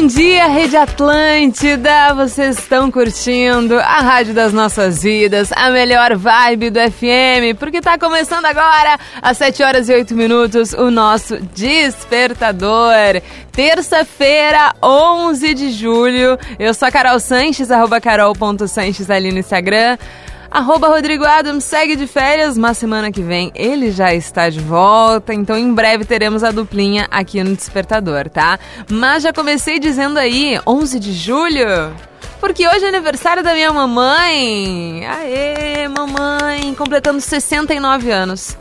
Bom dia, Rede Atlântida! Vocês estão curtindo a Rádio das Nossas Vidas, a melhor vibe do FM, porque tá começando agora, às 7 horas e 8 minutos, o nosso Despertador. Terça-feira, 11 de julho. Eu sou a Carol Sanches, arroba carol.sanches ali no Instagram. Arroba Rodrigo Adams segue de férias, mas semana que vem ele já está de volta, então em breve teremos a duplinha aqui no Despertador, tá? Mas já comecei dizendo aí, 11 de julho, porque hoje é aniversário da minha mamãe. Aê, mamãe, completando 69 anos.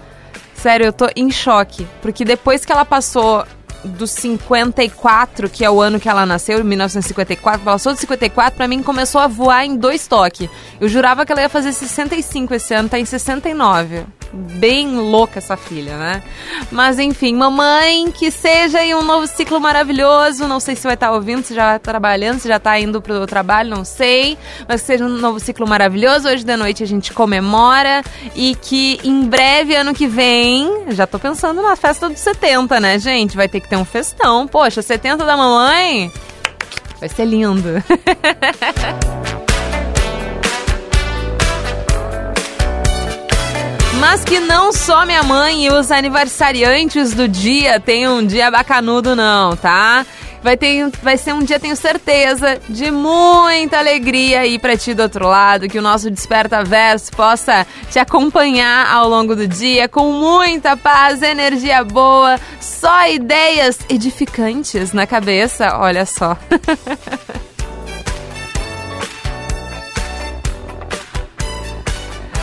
Sério, eu tô em choque, porque depois que ela passou dos 54, que é o ano que ela nasceu, 1954, passou de 54, pra mim começou a voar em dois toques. Eu jurava que ela ia fazer 65 esse ano, tá em 69 bem louca essa filha, né? Mas enfim, mamãe, que seja um novo ciclo maravilhoso. Não sei se vai estar ouvindo, se já está trabalhando, se já está indo pro trabalho, não sei. Mas que seja um novo ciclo maravilhoso. Hoje de noite a gente comemora e que em breve, ano que vem, já tô pensando na festa dos 70, né, gente? Vai ter que ter um festão. Poxa, 70 da mamãe. Vai ser lindo. Mas que não só minha mãe e os aniversariantes do dia tenham um dia bacanudo, não, tá? Vai, ter, vai ser um dia, tenho certeza, de muita alegria aí pra ti do outro lado, que o nosso Desperta Verso possa te acompanhar ao longo do dia com muita paz, energia boa, só ideias edificantes na cabeça, olha só.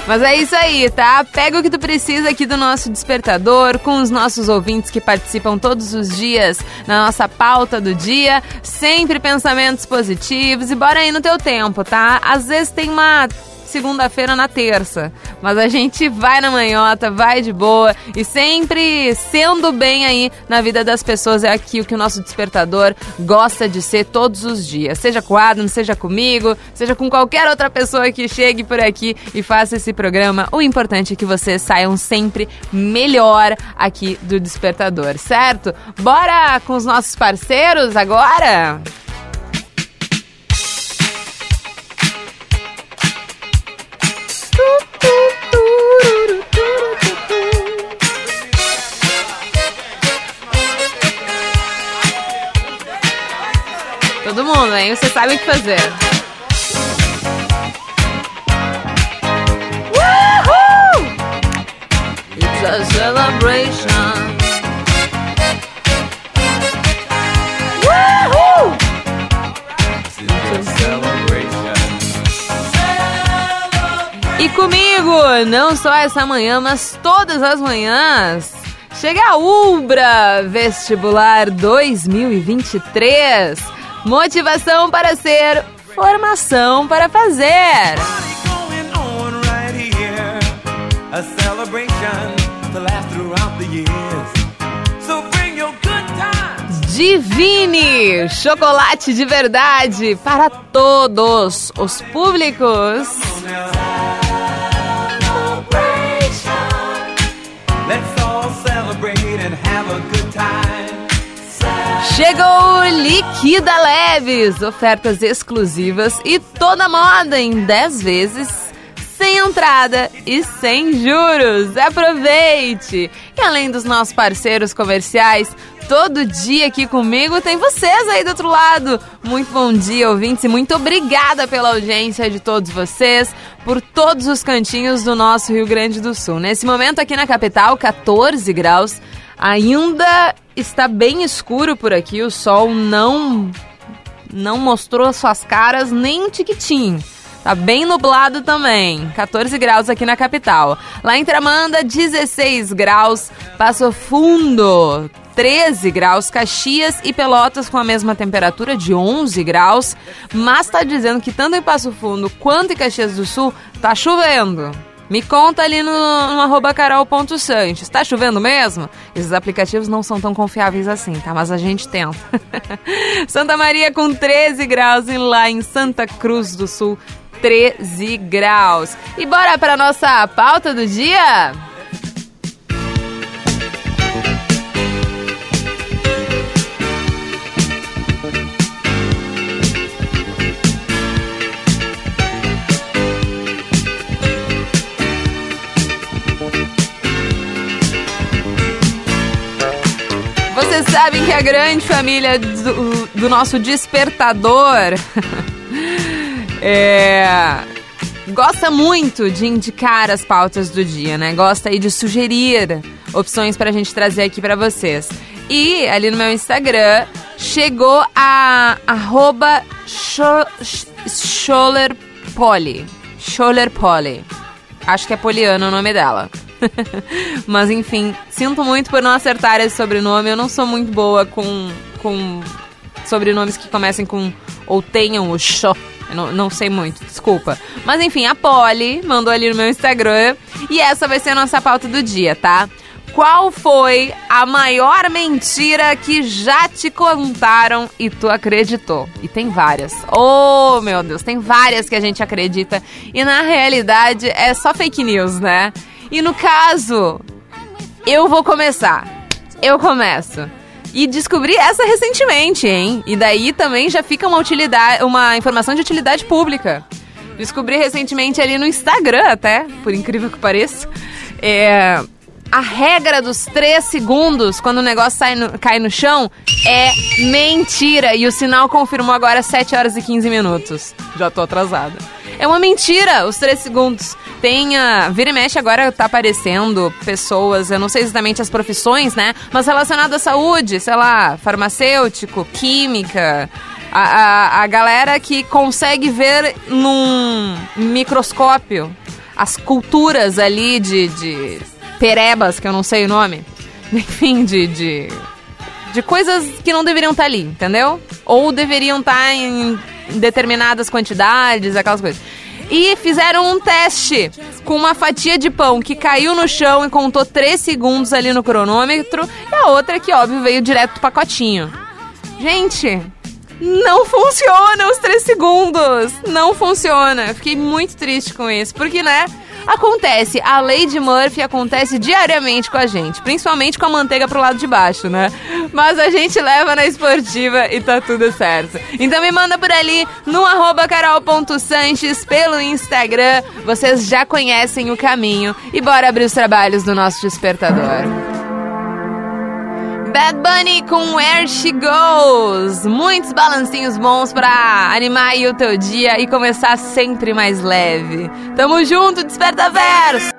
Mas é isso aí, tá? Pega o que tu precisa aqui do nosso despertador, com os nossos ouvintes que participam todos os dias na nossa pauta do dia. Sempre pensamentos positivos e bora aí no teu tempo, tá? Às vezes tem uma segunda-feira na terça. Mas a gente vai na manhota, vai de boa e sempre sendo bem aí na vida das pessoas. É aqui o que o nosso despertador gosta de ser todos os dias. Seja com o Adam, seja comigo, seja com qualquer outra pessoa que chegue por aqui e faça esse programa. O importante é que vocês saiam sempre melhor aqui do despertador, certo? Bora com os nossos parceiros agora? Mundo, hein? Você sabe o que fazer. Woohoo! It's a celebration. Celebration. E comigo, não só essa manhã, mas todas as manhãs. Chega a Ubra Vestibular 2023 Motivação para ser, formação para fazer. Divine, chocolate de verdade para todos os públicos. Let's all celebrate and have a good time. Chegou Liquida Leves, ofertas exclusivas e toda moda em 10 vezes, sem entrada e sem juros. Aproveite! E além dos nossos parceiros comerciais, todo dia aqui comigo tem vocês aí do outro lado. Muito bom dia, ouvintes, e muito obrigada pela audiência de todos vocês, por todos os cantinhos do nosso Rio Grande do Sul. Nesse momento aqui na capital, 14 graus. Ainda está bem escuro por aqui, o sol não não mostrou suas caras nem um tiquitinho. Tá bem nublado também. 14 graus aqui na capital. Lá em Tramanda, 16 graus. Passo Fundo, 13 graus, Caxias e Pelotas com a mesma temperatura de 11 graus, mas tá dizendo que tanto em Passo Fundo quanto em Caxias do Sul tá chovendo. Me conta ali no, no arroba. Tá chovendo mesmo? Esses aplicativos não são tão confiáveis assim, tá? Mas a gente tenta. Santa Maria com 13 graus e lá em Santa Cruz do Sul 13 graus. E bora para nossa pauta do dia? Sabem que a grande família do, do nosso despertador é, gosta muito de indicar as pautas do dia, né? Gosta aí de sugerir opções pra gente trazer aqui pra vocês. E ali no meu Instagram chegou a arroba Scholerpoli. Scholerpoli. Acho que é Poliana o nome dela. Mas enfim, sinto muito por não acertar esse sobrenome. Eu não sou muito boa com, com sobrenomes que comecem com ou tenham o. Eu não, não sei muito, desculpa. Mas enfim, a Polly mandou ali no meu Instagram. E essa vai ser a nossa pauta do dia, tá? Qual foi a maior mentira que já te contaram e tu acreditou? E tem várias. Oh, meu Deus, tem várias que a gente acredita. E na realidade é só fake news, né? E no caso, eu vou começar. Eu começo. E descobri essa recentemente, hein? E daí também já fica uma utilidade, uma informação de utilidade pública. Descobri recentemente ali no Instagram até, por incrível que pareça. É, a regra dos 3 segundos quando o negócio sai no, cai no chão é mentira. E o sinal confirmou agora 7 horas e 15 minutos. Já tô atrasada. É uma mentira os 3 segundos. Tem a. Vira e mexe agora tá aparecendo pessoas, eu não sei exatamente as profissões, né? Mas relacionado à saúde, sei lá, farmacêutico, química. A, a, a galera que consegue ver num microscópio as culturas ali de, de perebas, que eu não sei o nome. Enfim, de, de, de coisas que não deveriam estar ali, entendeu? Ou deveriam estar em determinadas quantidades, aquelas coisas. E fizeram um teste com uma fatia de pão que caiu no chão e contou 3 segundos ali no cronômetro, e a outra que, óbvio, veio direto do pacotinho. Gente, não funciona os 3 segundos! Não funciona! Fiquei muito triste com isso, porque, né? Acontece, a lei de Murphy acontece diariamente com a gente, principalmente com a manteiga pro lado de baixo, né? Mas a gente leva na esportiva e tá tudo certo. Então me manda por ali no carol.sanches pelo Instagram. Vocês já conhecem o caminho e bora abrir os trabalhos do nosso despertador. Bad Bunny com Where She Goes. Muitos balancinhos bons pra animar aí o teu dia e começar sempre mais leve. Tamo junto, Desperta Verso!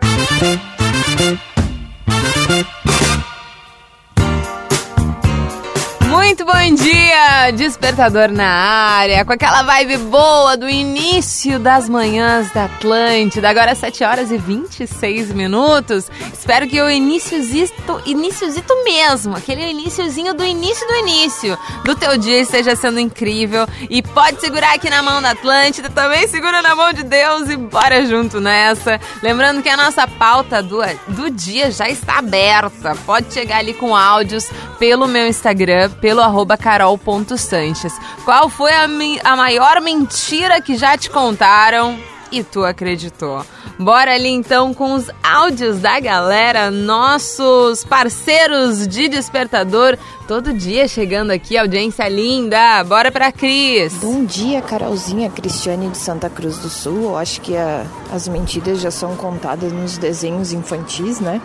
Bom dia, despertador na área, com aquela vibe boa do início das manhãs da Atlântida. Agora 7 horas e 26 minutos. Espero que o iníciozito, iníciozito mesmo, aquele iníciozinho do início do início do teu dia esteja sendo incrível. E pode segurar aqui na mão da Atlântida, também segura na mão de Deus e bora junto nessa. Lembrando que a nossa pauta do, do dia já está aberta. Pode chegar ali com áudios pelo meu Instagram, pelo carol.sanches. Qual foi a, a maior mentira que já te contaram e tu acreditou? Bora ali então com os áudios da galera, nossos parceiros de despertador, todo dia chegando aqui, audiência linda. Bora pra Cris. Bom dia, Carolzinha, Cristiane de Santa Cruz do Sul. Eu acho que a, as mentiras já são contadas nos desenhos infantis, né?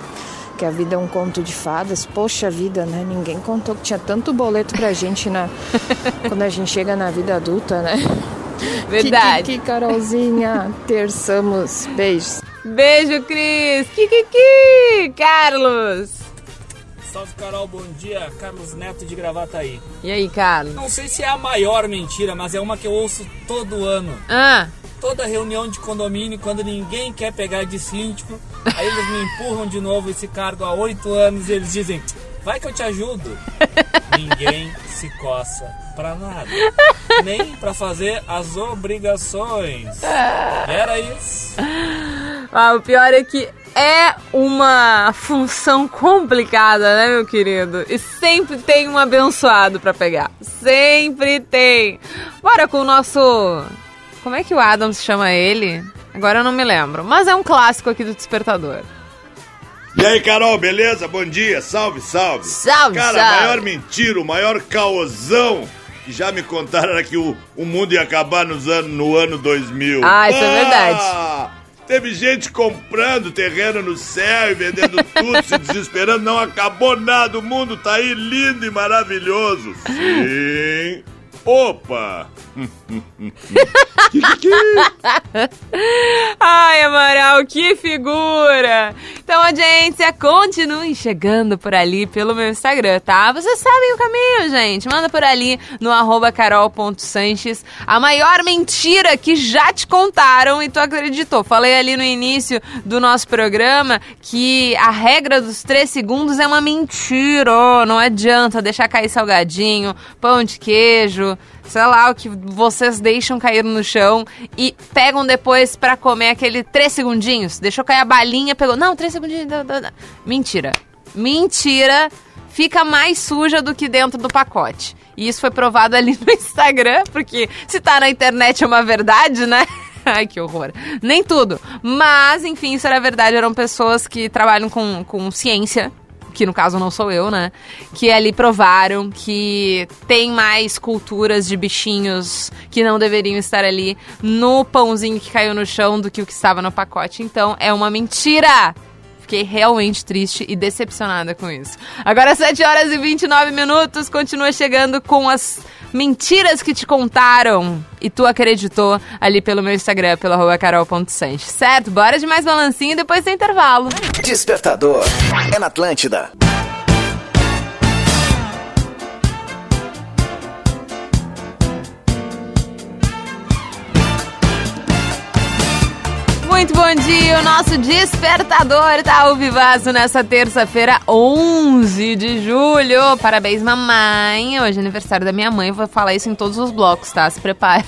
Que a vida é um conto de fadas. Poxa vida, né? Ninguém contou que tinha tanto boleto pra gente na quando a gente chega na vida adulta, né? Verdade. Que, que, que Carolzinha, terçamos. Beijos. Beijo, Cris. Kikiki, Carlos. Salve, Carol, bom dia. Carlos Neto de Gravataí. E aí, Carlos? Não sei se é a maior mentira, mas é uma que eu ouço todo ano. Ah. toda reunião de condomínio, quando ninguém quer pegar de síndico, aí eles me empurram de novo esse cargo há oito anos e eles dizem, vai que eu te ajudo. ninguém se coça pra nada. Nem pra fazer as obrigações. Era isso. Ah, o pior é que é uma função complicada, né, meu querido? E sempre tem um abençoado pra pegar. Sempre tem. Bora com o nosso. Como é que o Adams chama ele? Agora eu não me lembro. Mas é um clássico aqui do Despertador. E aí, Carol, beleza? Bom dia, salve, salve. Salve, Cara, salve. a maior mentira, o maior caosão que já me contaram era que o, o mundo ia acabar nos anos, no ano 2000. Ah, isso é verdade. Teve gente comprando terreno no céu e vendendo tudo, se desesperando. Não acabou nada, o mundo tá aí lindo e maravilhoso. Sim. Opa! Ai, Amaral, que figura! Então, audiência, continuem chegando por ali pelo meu Instagram, tá? Vocês sabem o caminho, gente. Manda por ali no arroba carol.sanches a maior mentira que já te contaram e tu acreditou. Falei ali no início do nosso programa que a regra dos três segundos é uma mentira. Não adianta deixar cair salgadinho, pão de queijo, sei lá, o que vocês deixam cair no chão e pegam depois pra comer aquele três segundinhos. Deixou cair a balinha, pegou. Não, três segundinhos. dá, dá, dá. Mentira. Mentira. Fica mais suja do que dentro do pacote. E isso foi provado ali no Instagram, porque se tá na internet é uma verdade, né? Ai, que horror. Nem tudo. Mas, enfim, isso era verdade. Eram pessoas que trabalham com, com ciência que no caso não sou eu, né? Que ali provaram que tem mais culturas de bichinhos que não deveriam estar ali no pãozinho que caiu no chão do que o que estava no pacote. Então é uma mentira! Fiquei realmente triste e decepcionada com isso. Agora, 7 horas e 29 minutos, continua chegando com as mentiras que te contaram e tu acreditou ali pelo meu Instagram, pelo arroba carol.sanches. Certo? Bora de mais balancinho e depois tem intervalo. Despertador. É na Atlântida. Muito bom dia, o nosso despertador tá ao vivaço nessa terça-feira, 11 de julho. Parabéns, mamãe. Hoje é aniversário da minha mãe, vou falar isso em todos os blocos, tá? Se prepare.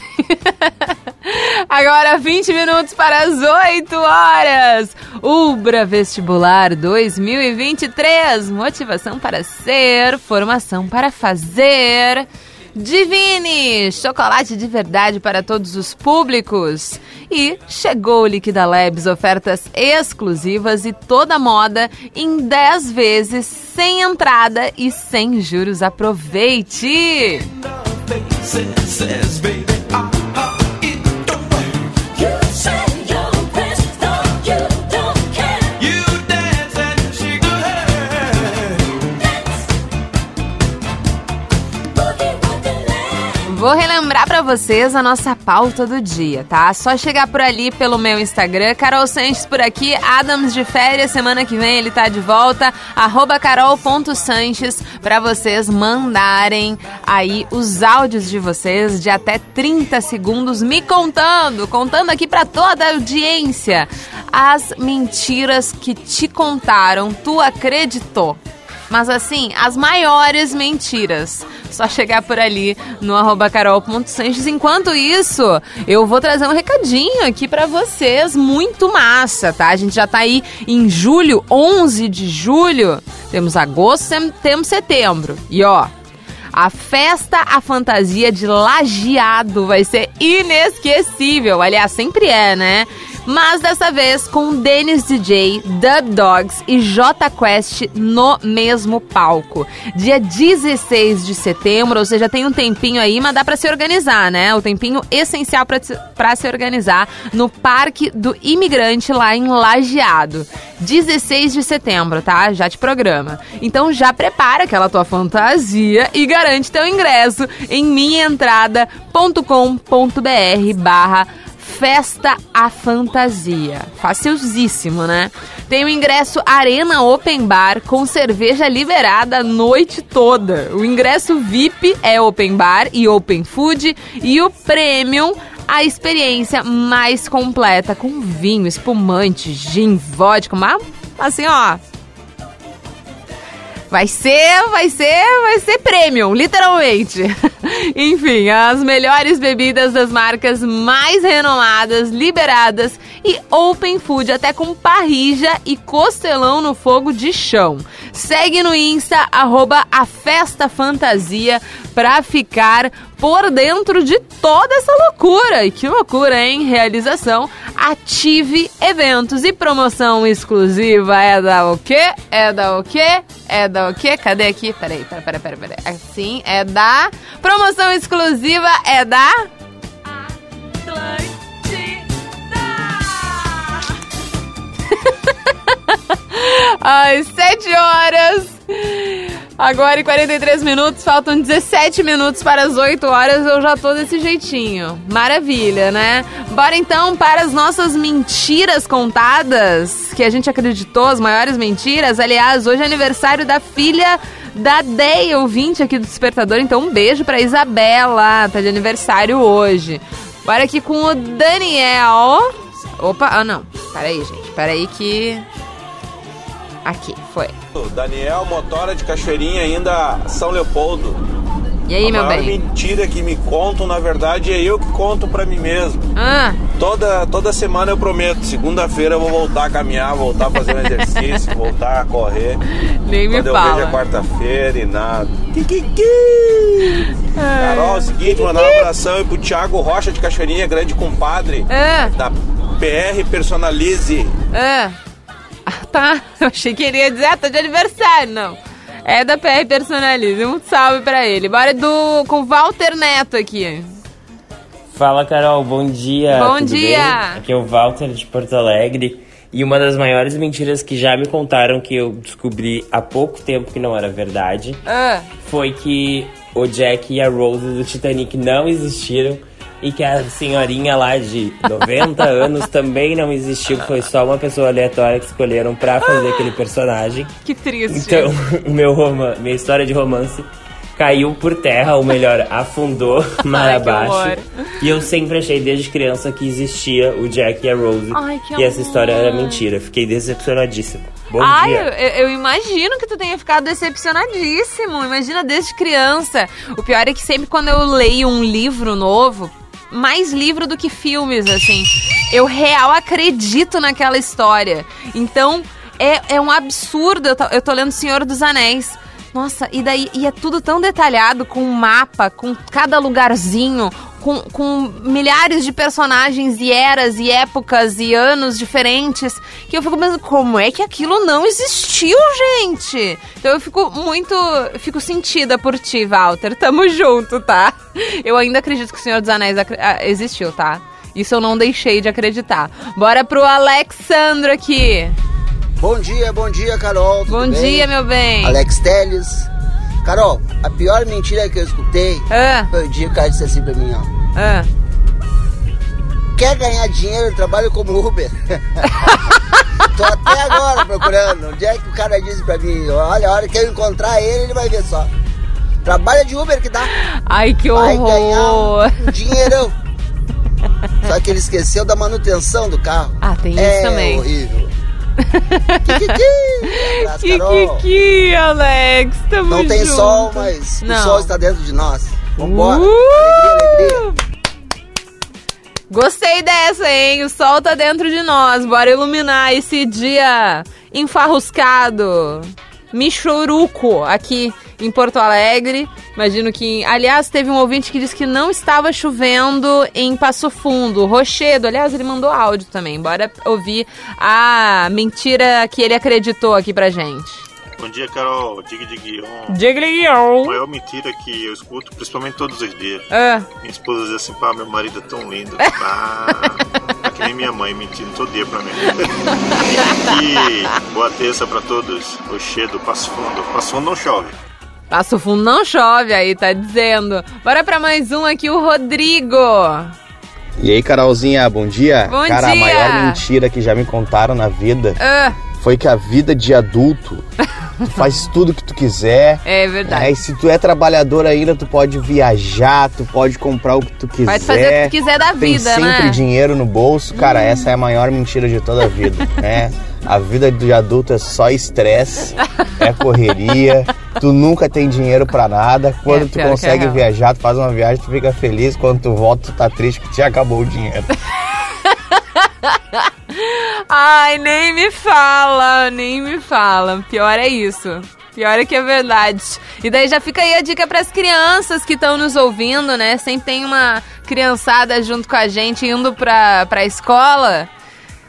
Agora 20 minutos para as 8 horas. Ubra Vestibular 2023. Motivação para ser, formação para fazer. Divine, chocolate de verdade para todos os públicos. E chegou o Liquida Labs, ofertas exclusivas e toda moda em 10 vezes, sem entrada e sem juros. Aproveite! Vou relembrar pra vocês a nossa pauta do dia, tá? Só chegar por ali pelo meu Instagram, Carol Sanches por aqui, Adams de férias, semana que vem ele tá de volta, arroba carol.sanches, pra vocês mandarem aí os áudios de vocês de até 30 segundos me contando, contando aqui pra toda a audiência as mentiras que te contaram, tu acreditou. Mas assim, as maiores mentiras. Só chegar por ali no arroba carol.sanches. Enquanto isso, eu vou trazer um recadinho aqui pra vocês, muito massa, tá? A gente já tá aí em julho, 11 de julho. Temos agosto, temos setembro. E ó, a festa A Fantasia de Lajeado vai ser inesquecível. Aliás, sempre é, né? Mas dessa vez com Dennis DJ, Dub Dogs e J Quest no mesmo palco. Dia 16 de setembro, ou seja, tem um tempinho aí, mas dá pra se organizar, né? O tempinho essencial pra se organizar no Parque do Imigrante lá em Lajeado. 16 de setembro, tá? Já te programa. Então já prepara aquela tua fantasia e garante teu ingresso em minhaentrada.com.br barra Festa a Fantasia. Facilzíssimo, né? Tem o ingresso Arena Open Bar com cerveja liberada a noite toda. O ingresso VIP é Open Bar e Open Food e o Premium a experiência mais completa com vinho, espumante, gin, vodka, mas assim, ó, Vai ser, vai ser, vai ser premium, literalmente. Enfim, as melhores bebidas das marcas mais renomadas, liberadas e open food, até com parrija e costelão no fogo de chão. Segue no Insta, arroba a Festa Fantasia, pra ficar por dentro de toda essa loucura. E que loucura, hein? Realização Ative Eventos e promoção exclusiva é da o quê? É da o quê? É da o quê? Cadê aqui? Peraí, peraí, peraí, peraí. peraí. Assim, é da... Promoção exclusiva é da... Às 7 horas. Agora em 43 minutos, faltam 17 minutos para as 8 horas, eu já tô desse jeitinho. Maravilha, né? Bora então para as nossas mentiras contadas, que a gente acreditou, as maiores mentiras. Aliás, hoje é aniversário da filha da Day, ouvinte aqui do Despertador, então um beijo pra Isabela, tá de aniversário hoje. Bora aqui com o Daniel. Opa, ah não, peraí gente, peraí que... Aqui, foi. Daniel Motora de Cachoeirinha, ainda São Leopoldo. E aí, a meu bem? mentira que me contam, na verdade, é eu que conto pra mim mesmo. Ah, Toda, toda semana eu prometo, segunda-feira eu vou voltar a caminhar, voltar a fazer um exercício, voltar a correr. nem me Quando eu vejo fala. é quarta-feira e nada. Kikiki! Carol, é o seguinte, mandar um abração aí pro Thiago Rocha de Cachoeirinha, grande compadre Ah, da PR Personalize. ah. Ah, tá. Eu achei que ele ia dizer, ah, tá de aniversário. Não. É da PR Personalize. Um salve pra ele. Bora do, com o Walter Neto aqui. Fala, Carol, bom dia. Bom tudo dia. bem? Aqui é o Walter de Porto Alegre. E uma das maiores mentiras que já me contaram que eu descobri há pouco tempo que não era verdade Ah, foi que o Jack e a Rose do Titanic não existiram e que a senhorinha lá de 90 anos também não existiu, foi só uma pessoa aleatória que escolheram pra fazer aquele personagem. que triste. Então, meu roman minha história de romance caiu por terra, ou melhor, afundou mar Ai, abaixo. E eu sempre achei desde criança que existia o Jack e a Rose. Ai, que e essa amor. história era mentira. Fiquei decepcionadíssimo. Bom Ai, eu, dia. eu imagino que tu tenha ficado decepcionadíssimo. Imagina desde criança. O pior é que sempre quando eu leio um livro novo, mais livro do que filmes, assim, eu real acredito naquela história. Então, é, é um absurdo. Eu tô, eu tô lendo Senhor dos Anéis. Nossa, e daí e é tudo tão detalhado, com um mapa, com cada lugarzinho, com, com milhares de personagens e eras e épocas e anos diferentes, que eu fico pensando, como é que aquilo não existiu, gente? Então eu fico muito. Fico sentida por ti, Walter. Tamo junto, tá? Eu ainda acredito que o Senhor dos Anéis ah, existiu, tá? Isso eu não deixei de acreditar. Bora pro Alexandro aqui. Bom dia, bom dia, Carol. Bom bem? dia, meu bem. Alex Teles. Carol, a pior mentira que eu escutei Ah, foi o dia que o cara disse assim pra mim, ó. ah. Quer ganhar dinheiro, eu trabalho como Uber. Tô até agora procurando. Onde é que o cara disse pra mim? Olha, a hora que eu encontrar ele, ele vai ver só. Trabalha de Uber que dá. Ai, que Vai horror. ganhar um dinheirão. Só que ele esqueceu da manutenção do carro. Ah, tem isso é também. horrível. Kikiki. Kikiki, Alex, tamo Não tem junto. sol, mas Não. o sol está dentro de nós. Vambora. Uh! Alegria, alegria. Gostei dessa, hein? O sol tá dentro de nós. Bora iluminar esse dia enfarruscado. Michuruco, aqui em Porto Alegre. Imagino que. Aliás, teve um ouvinte que disse que não estava chovendo em Passo Fundo. Rochedo, aliás, ele mandou áudio também. Bora ouvir a mentira que ele acreditou aqui pra gente. Bom dia, Carol. Diga de Guion. A maior mentira que eu escuto, principalmente todos os dias. Ah, Minha esposa diz assim, pá, meu marido é tão lindo. Pá, é que nem minha mãe mentindo todo dia pra mim. e boa terça pra todos. Rochedo, Passo Fundo. Passo Fundo não chove. Passo Fundo não chove aí, tá dizendo. Bora pra mais um aqui, o Rodrigo. E aí, Carolzinha, bom dia? Bom Cara, dia. a maior mentira que já me contaram na vida Ah, foi que a vida de adulto faz tudo que tu quiser. É verdade. É, e se tu é trabalhador ainda, tu pode viajar, tu pode comprar o que tu quiser. Pode fazer o que quiser da Tem vida, sempre né? Hum. dinheiro no bolso. Cara, essa é a maior mentira de toda a vida, né? A vida de adulto é só estresse, é correria, tu nunca tem dinheiro pra nada. Quando É, tu é consegue viajar, tu faz uma viagem, tu fica feliz. Quando tu volta, tu tá triste que te acabou o dinheiro. Ai, nem me fala, nem me fala. Pior é isso. Pior é que é verdade. E daí já fica aí a dica para as crianças que estão nos ouvindo, né? Sempre tem uma criançada junto com a gente indo pra, pra escola.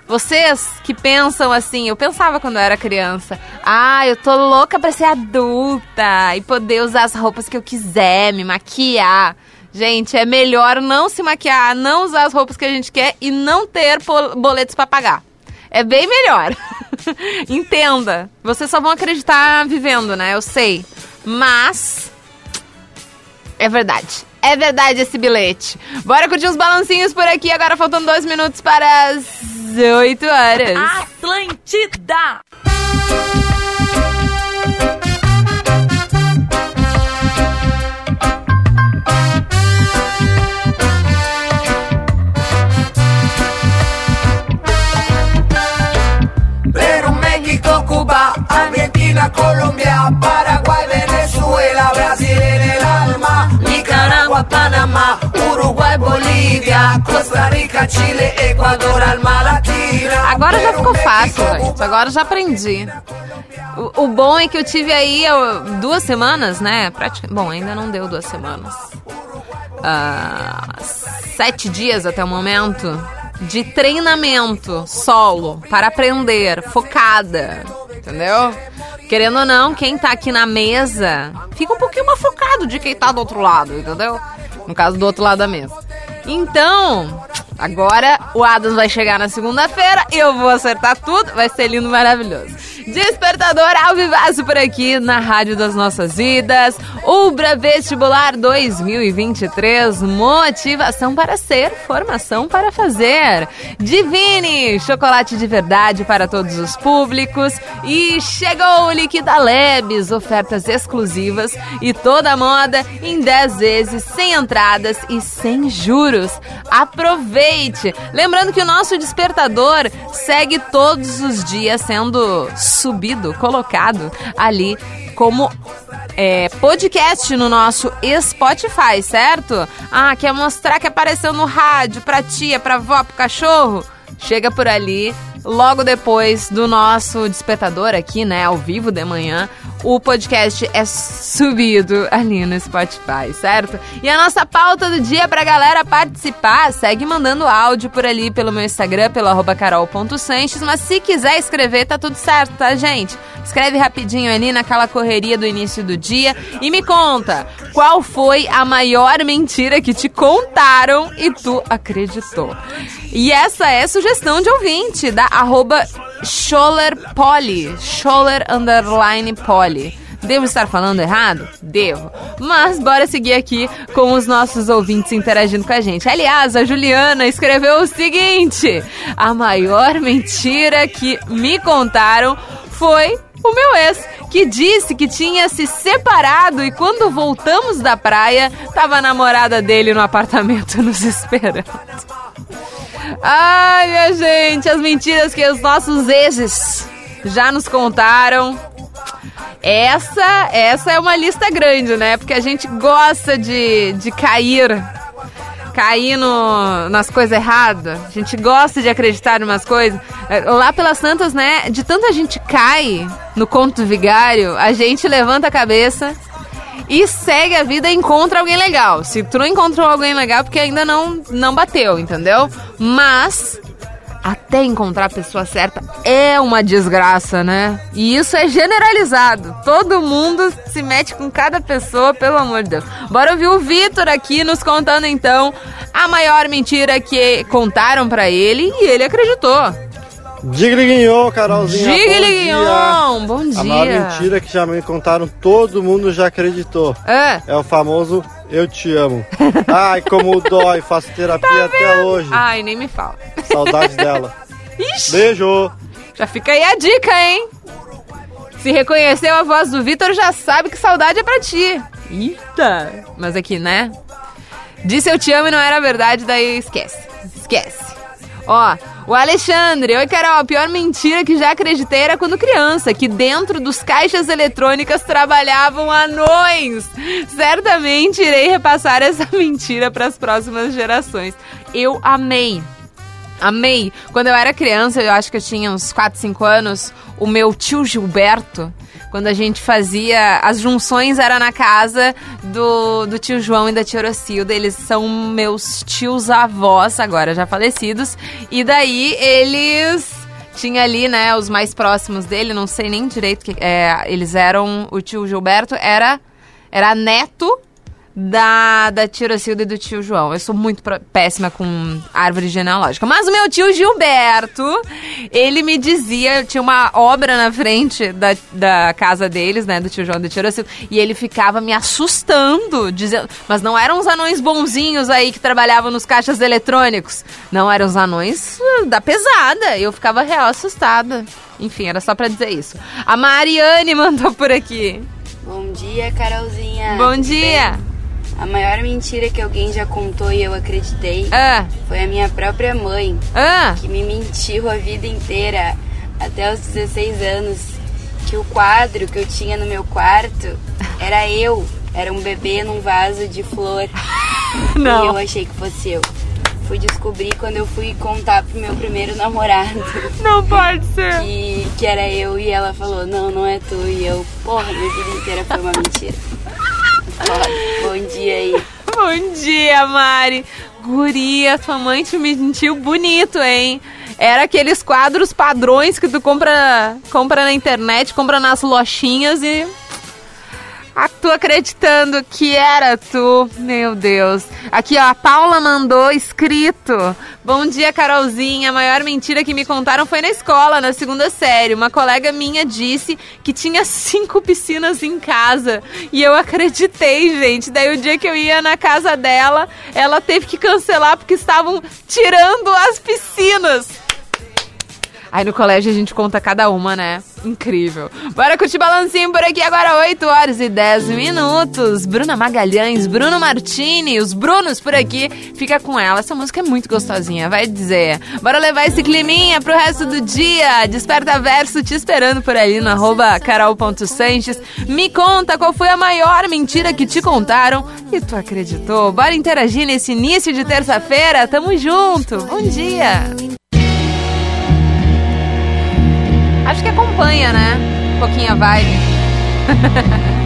Vocês que pensam assim, eu pensava quando eu era criança, ah, eu tô louca pra ser adulta e poder usar as roupas que eu quiser, me maquiar. Gente, é melhor não se maquiar, não usar as roupas que a gente quer e não ter boletos pra pagar. É bem melhor. Entenda. Vocês só vão acreditar vivendo, né? Eu sei. Mas. É verdade. É verdade esse bilhete. Bora curtir uns balancinhos por aqui. Agora faltam dois minutos para as 8 horas. Atlântida! Costa Rica, Chile, Equador, Alma Latina. Agora já ficou fácil, gente. Agora já aprendi. O, o bom é que eu tive aí duas semanas, né? Pratica... Bom, ainda não deu duas semanas. Ah, sete dias até o momento de treinamento solo para aprender, focada. Entendeu? Querendo ou não, quem tá aqui na mesa fica um pouquinho mais focado de quem tá do outro lado, entendeu? No caso, do outro lado da mesa. Então, agora o Adams vai chegar na segunda-feira, eu vou acertar tudo, vai ser lindo, maravilhoso. Despertador ao vivaço por aqui na Rádio das Nossas Vidas. Ubra Vestibular 2023. Motivação para ser, formação para fazer. Divine, chocolate de verdade para todos os públicos. E chegou o Liquida Labs, ofertas exclusivas e toda a moda em 10 vezes, sem entradas e sem juros. Aproveite! Lembrando que o nosso despertador segue todos os dias sendo subido, colocado ali como é, podcast no nosso Spotify, certo? Ah, quer mostrar que apareceu no rádio pra tia, pra avó, pro cachorro? Chega por ali, logo depois do nosso despertador aqui, né, ao vivo de manhã, o podcast é subido ali no Spotify, certo? E a nossa pauta do dia pra galera participar, segue mandando áudio por ali pelo meu Instagram, pelo arroba carol.sanches, mas se quiser escrever, tá tudo certo, tá, gente? Escreve rapidinho ali naquela correria do início do dia e me conta qual foi a maior mentira que te contaram e tu acreditou. E essa é sugestão de ouvinte da arroba Scholler Scholler underline Poly. Devo estar falando errado? Devo. Mas bora seguir aqui com os nossos ouvintes interagindo com a gente. Aliás, a Juliana escreveu o seguinte: A maior mentira que me contaram foi o meu ex, que disse que tinha se separado e quando voltamos da praia, tava a namorada dele no apartamento nos esperando. Ai, minha gente, as mentiras que os nossos exes já nos contaram. Essa, essa é uma lista grande, né? Porque a gente gosta de, de cair, cair no, nas coisas erradas. A gente gosta de acreditar em umas coisas. É, Lá pelas tantas, né? De tanta gente cai no conto vigário, a gente levanta a cabeça e segue a vida e encontra alguém legal. Se tu não encontrou alguém legal, porque ainda não, não bateu, entendeu? Mas até encontrar a pessoa certa é uma desgraça, né? E isso é generalizado. Todo mundo se mete com cada pessoa, pelo amor de Deus. Bora ouvir o Vitor aqui nos contando então a maior mentira que contaram pra ele e ele acreditou. Digliguinhô, Carolzinha. Digliguinhô, bom dia. A maior mentira que já me contaram, todo mundo já acreditou. É. É o famoso eu te amo. Ai, como dói, faço terapia até hoje. Ai, nem me fala. Saudade dela. Ixi. Beijo. Já fica aí a dica, hein? Se reconheceu a voz do Vitor, já sabe que saudade é pra ti. Eita! Mas aqui, né? Disse eu te amo e não era verdade, daí esquece. Esquece. Ó, o Alexandre. Oi, Carol. A pior mentira que já acreditei era quando criança, que dentro dos caixas eletrônicas trabalhavam anões. Certamente irei repassar essa mentira para as próximas gerações. Eu amei. Amei. Quando eu era criança, eu acho que eu tinha uns 4, 5 anos, o meu tio Gilberto, quando a gente fazia. As junções era na casa do, do tio João e da tia Orocilda. Eles são meus tios avós, agora já falecidos. E daí eles. Tinha ali, né, os mais próximos dele, não sei nem direito que é, eles eram. O tio Gilberto era, era neto da, da tia Orocilda e do tio João. Eu sou muito pro- péssima com árvore genealógica. Mas o meu tio Gilberto, ele me dizia, tinha uma obra na frente da, da casa deles, né, do tio João e da tia Orocilda, e ele ficava me assustando, dizendo, mas não eram os anões bonzinhos aí que trabalhavam nos caixas eletrônicos. Não, eram os anões da pesada. Eu ficava real assustada. Enfim, era só pra dizer isso. A Mariane mandou por aqui. Bom dia, Carolzinha. Bom Tudo dia. bem? A maior mentira que alguém já contou e eu acreditei foi a minha própria mãe, Ah. que me mentiu a vida inteira, até os 16 anos, que o quadro que eu tinha no meu quarto era eu, era um bebê num vaso de flor. Não. E eu achei que fosse eu. Fui descobrir quando eu fui contar pro meu primeiro namorado. Não pode ser. Que, que era eu e ela falou, não, não é tu. E eu, porra, minha vida inteira foi uma mentira. Bom dia aí. Bom dia, Mari. Guria, tua mãe te mentiu bonito, hein? Era aqueles quadros padrões que tu compra, compra na internet, compra nas lojinhas e. Tu acreditando que era tu. Meu Deus. Aqui, ó, a Paula mandou escrito. Bom dia, Carolzinha. A maior mentira que me contaram foi na escola, na segunda série. Uma colega minha disse que tinha cinco piscinas em casa. E eu acreditei, gente. Daí o dia que eu ia na casa dela, ela teve que cancelar porque estavam tirando as piscinas. Aí no colégio a gente conta cada uma, né? Incrível. Bora curtir balancinho por aqui agora, 8 horas e 10 minutos. Bruna Magalhães, Bruno Martini, os Brunos por aqui. Fica com ela. Essa música é muito gostosinha, vai dizer. Bora levar esse climinha pro resto do dia. Desperta verso te esperando por ali no arroba carol.sanches. Me conta qual foi a maior mentira que te contaram e tu acreditou. Bora interagir nesse início de terça-feira. Tamo junto. Bom dia. Acho que acompanha, né? Um pouquinho a vibe.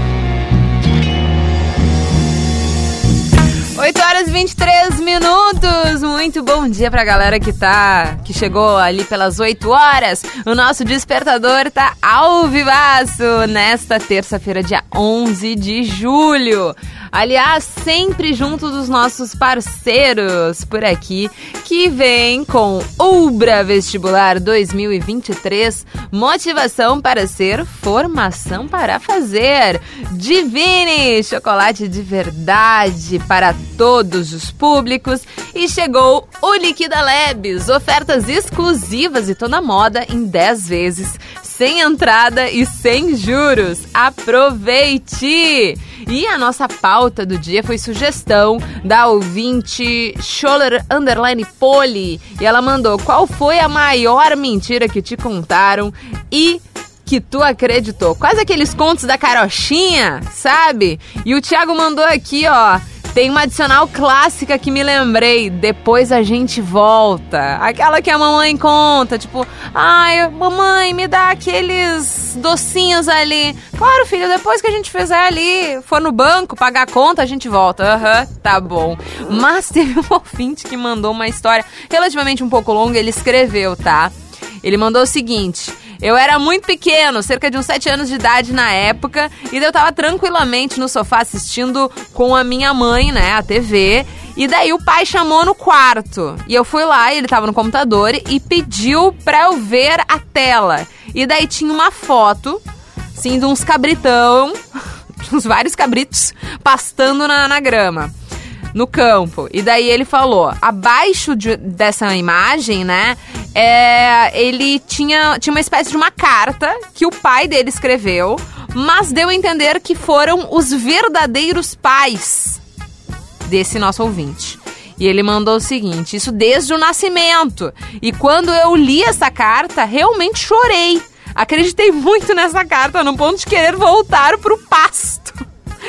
Oito horas e 23 minutos. Muito bom dia pra galera que tá que chegou ali pelas 8 horas. O nosso despertador tá ao vivaço nesta terça-feira, dia 11 de julho. Aliás, sempre junto dos nossos parceiros por aqui, que vem com Ubra Vestibular 2023, motivação para ser, formação para fazer. Divine, chocolate de verdade para todos os públicos. E chegou o Liquida Labs, ofertas exclusivas e toda moda em 10 vezes, sem entrada e sem juros. Aproveite! E a nossa pauta do dia foi sugestão da ouvinte Scholler Underline Poli. E ela mandou: qual foi a maior mentira que te contaram e que tu acreditou? Quase aqueles contos da carochinha, sabe? E o Thiago mandou aqui, ó. Tem uma adicional clássica que me lembrei. Depois a gente volta. Aquela que a mamãe conta, tipo, ai, mamãe, me dá aqueles docinhos ali. Claro, filho, depois que a gente fizer ali, for no banco, pagar a conta, a gente volta. Aham, tá bom. Mas teve um ouvinte que mandou uma história relativamente um pouco longa, ele escreveu, tá? Ele mandou o seguinte. Eu era muito pequeno, cerca de uns 7 anos de idade na época, e eu tava tranquilamente no sofá assistindo com a minha mãe, né, a TV. E daí o pai chamou no quarto. E eu fui lá, ele tava no computador e pediu pra eu ver a tela. E daí tinha uma foto, assim, de uns cabritão, uns vários cabritos pastando na, na grama no campo. E daí ele falou: abaixo de- dessa imagem, né, é, ele tinha, tinha uma espécie de uma carta que o pai dele escreveu, mas deu a entender que foram os verdadeiros pais desse nosso ouvinte. E ele mandou o seguinte: isso desde o nascimento. E quando eu li essa carta, realmente chorei. Acreditei muito nessa carta, no ponto de querer voltar pro pasto.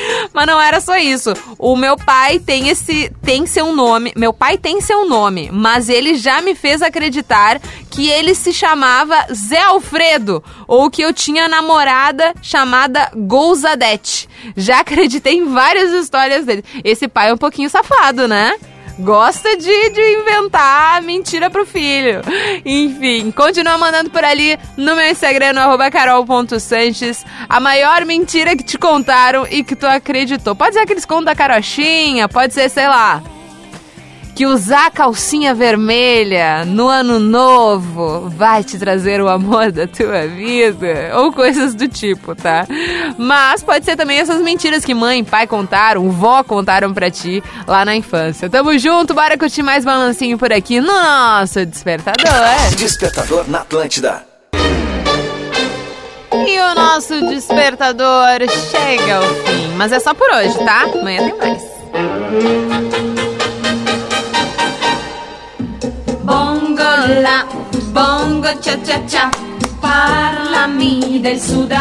Mas não era só isso. O meu pai tem esse tem seu nome. Meu pai tem seu nome, mas ele já me fez acreditar que ele se chamava Zé Alfredo ou que eu tinha namorada chamada Golzadete. Já acreditei em várias histórias dele. Esse pai é um pouquinho safado, né? Gosta de, de inventar mentira pro filho. Enfim, continua mandando por ali no meu Instagram, no carol.sanches, a maior mentira que te contaram e que tu acreditou. Pode ser aqueles contos da carochinha, pode ser, sei lá, que usar calcinha vermelha no ano novo vai te trazer o amor da tua vida, ou coisas do tipo, tá? Mas pode ser também essas mentiras que mãe e pai contaram, vó contaram pra ti lá na infância. Tamo junto, bora curtir mais balancinho por aqui no nosso despertador. Despertador na Atlântida. E o nosso despertador chega ao fim, mas é só por hoje, tá? Amanhã tem mais. La, bongo cha cha cha, parlami del Sud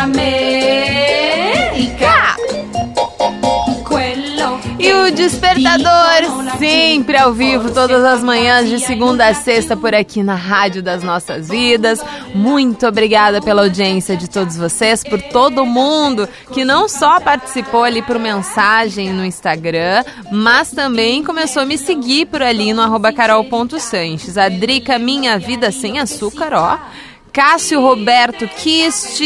Despertador, sempre ao vivo, todas as manhãs, de segunda a sexta, por aqui na Rádio das Nossas Vidas. Muito obrigada pela audiência de todos vocês, por todo mundo que não só participou ali por mensagem no Instagram, mas também começou a me seguir por ali no carol.sanches. A Drica Minha Vida Sem Açúcar, ó. Cássio Roberto Kist,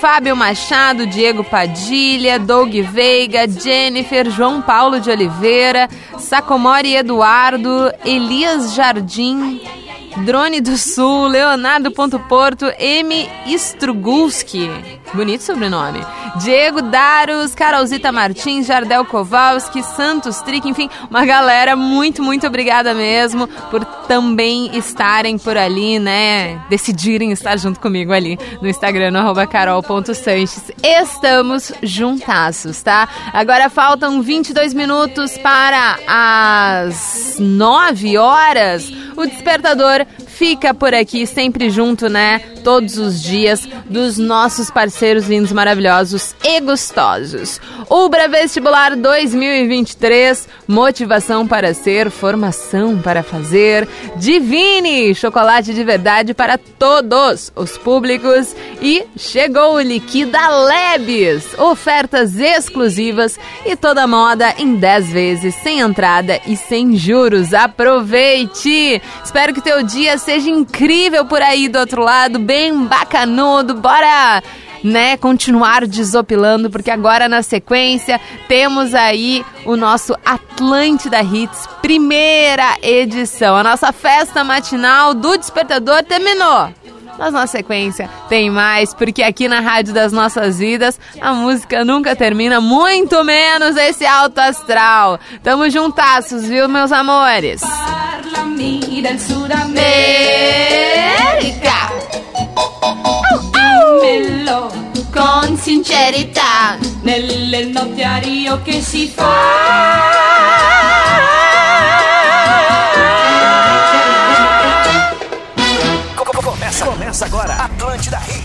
Fábio Machado, Diego Padilha, Doug Veiga, Jennifer, João Paulo de Oliveira, Sacomori Eduardo, Elias Jardim, Drone do Sul, Leonardo Ponto Porto, M. Strugulski, bonito sobrenome, Diego Daros, Carolzita Martins, Jardel Kowalski, Santos Trick, enfim, uma galera muito, muito obrigada mesmo por também estarem por ali, né, decidirem estar junto comigo ali no Instagram, no carol.sanches. Estamos juntaços, tá? Agora faltam 22 minutos para as 9 horas. O despertador fica por aqui, sempre junto, né? Todos os dias, dos nossos parceiros lindos, maravilhosos e gostosos. Ubra Vestibular 2023, motivação para ser, formação para fazer. Divine, chocolate de verdade para todos os públicos. E chegou o Liquida Lebes, ofertas exclusivas e toda moda em 10 vezes, sem entrada e sem juros. Aproveite! Espero que teu dia seja incrível por aí do outro lado, bem bacanudo. Bora! Né, continuar desopilando, porque agora na sequência temos aí o nosso Atlântida Hits, primeira edição. A nossa festa matinal do Despertador terminou. Mas na sequência tem mais, porque aqui na Rádio das Nossas Vidas a música nunca termina, muito menos esse alto astral. Tamo juntaços, viu, meus amores? parlami del Sud America. Dimmelo con sincerità. nel notiario che si fa. Começa agora. Atlântida Hits.